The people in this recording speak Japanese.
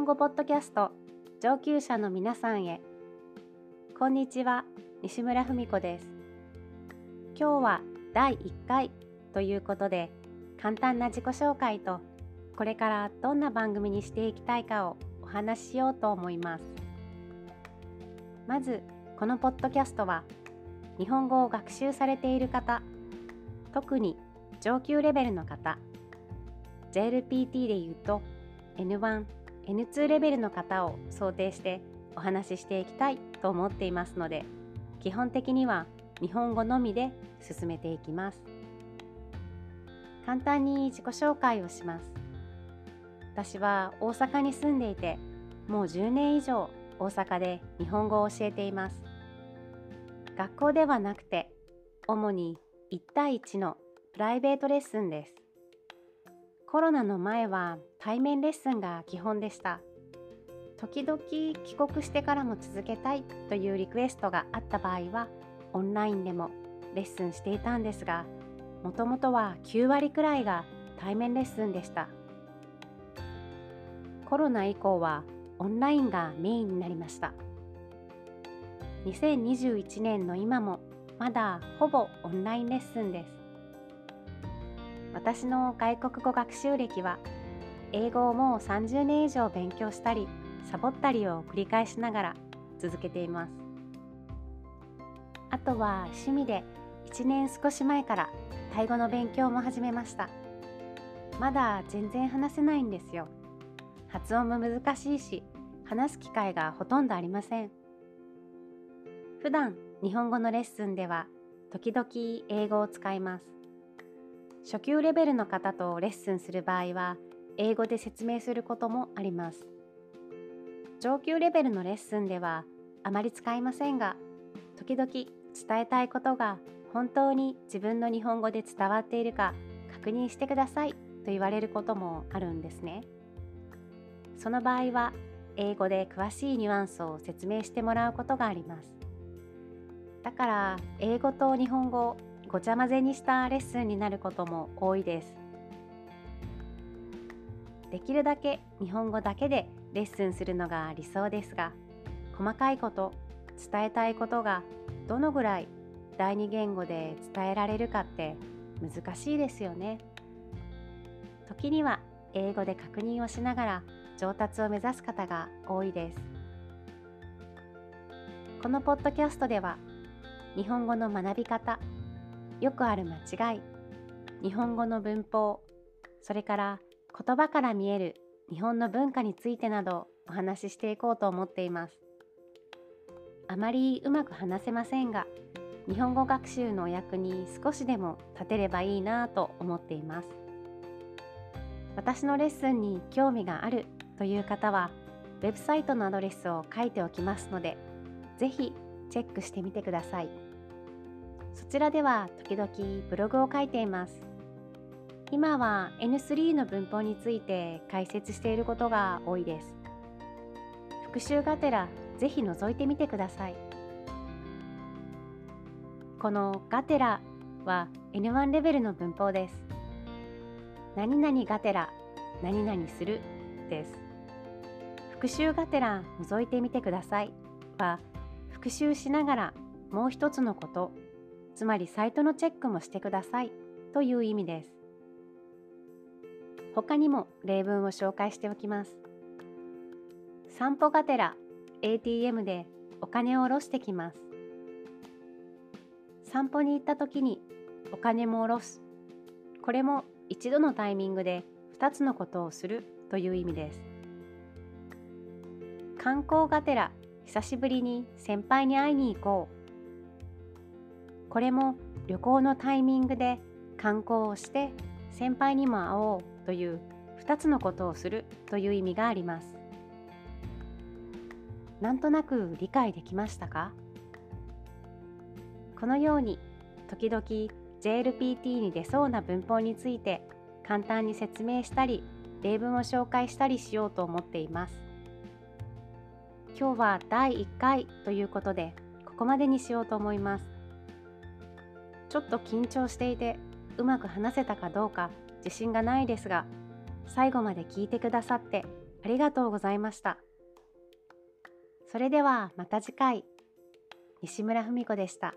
本語ポッドキャスト上級者の皆さんへ。こんにちは西村文子です。今日は第1回ということで簡単な自己紹介とこれからどんな番組にしていきたいかをお話ししようと思います。まずこのポッドキャストは日本語を学習されている方特に上級レベルの方 JLPT で言うと N1、N2 レベルの方を想定してお話ししていきたいと思っていますので基本的には日本語のみで進めていきます。簡単に自己紹介をします。私は大阪に住んでいてもう10年以上大阪で日本語を教えています。学校ではなくて主に1対1のプライベートレッスンです。コロナの前は対面レッスンが基本でした。時々帰国してからも続けたいというリクエストがあった場合はオンラインでもレッスンしていたんですがもともとは9割くらいが対面レッスンでした。コロナ以降はオンラインがメインになりました。2021年の今もまだほぼオンラインレッスンです。私の外国語学習歴は英語をもう30年以上勉強したりサボったりを繰り返しながら続けています。あとは趣味で1年少し前からタイ語の勉強も始めました。まだ全然話せないんですよ。発音も難しいし話す機会がほとんどありません。普段日本語のレッスンでは時々英語を使います。初級レベルの方とレッスンする場合は英語で説明することもあります。上級レベルのレッスンではあまり使いませんが時々伝えたいことが本当に自分の日本語で伝わっているか確認してくださいと言われることもあるんですね。その場合は英語で詳しいニュアンスを説明してもらうことがあります。だから英語と日本語ごちゃ混ぜにしたレッスンになることも多いです。できるだけ日本語だけでレッスンするのが理想ですが細かいこと伝えたいことがどのぐらい第二言語で伝えられるかって難しいですよね。時には英語で確認をしながら上達を目指す方が多いです。このポッドキャストでは日本語の学び方よくある間違い。日本語の文法。それから言葉から見える日本の文化についてなどお話ししていこうと思っています。あまりうまく話せませんが日本語学習のお役に少しでも立てればいいなと思っています。私のレッスンに興味があるという方はウェブサイトのアドレスを書いておきますのでぜひチェックしてみてください。そちらでは時々ブログを書いています。今は N3 の文法について解説していることが多いです。復習がてらぜひ覗いてみてください。このガテラは N1 レベルの文法です。何々がてら何々するです。復習がてら覗いてみてくださいは復習しながらもう一つのことつまりサイトのチェックもしてくださいという意味です。他にも例文を紹介しておきます。散歩がてら ATM でお金を下ろしてきます。散歩に行った時にお金も下ろす。これも一度のタイミングで2つのことをするという意味です。観光がてら久しぶりに先輩に会いに行こう。これも旅行のタイミングで観光をして先輩にも会おうという2つのことをするという意味があります。なんとなく理解できましたか？このように時々 JLPT に出そうな文法について簡単に説明したり例文を紹介したりしようと思っています。今日は第1回ということでここまでにしようと思います。ちょっと緊張していてうまく話せたかどうか自信がないですが最後まで聞いてくださってありがとうございました。それではまた次回。西村文子でした。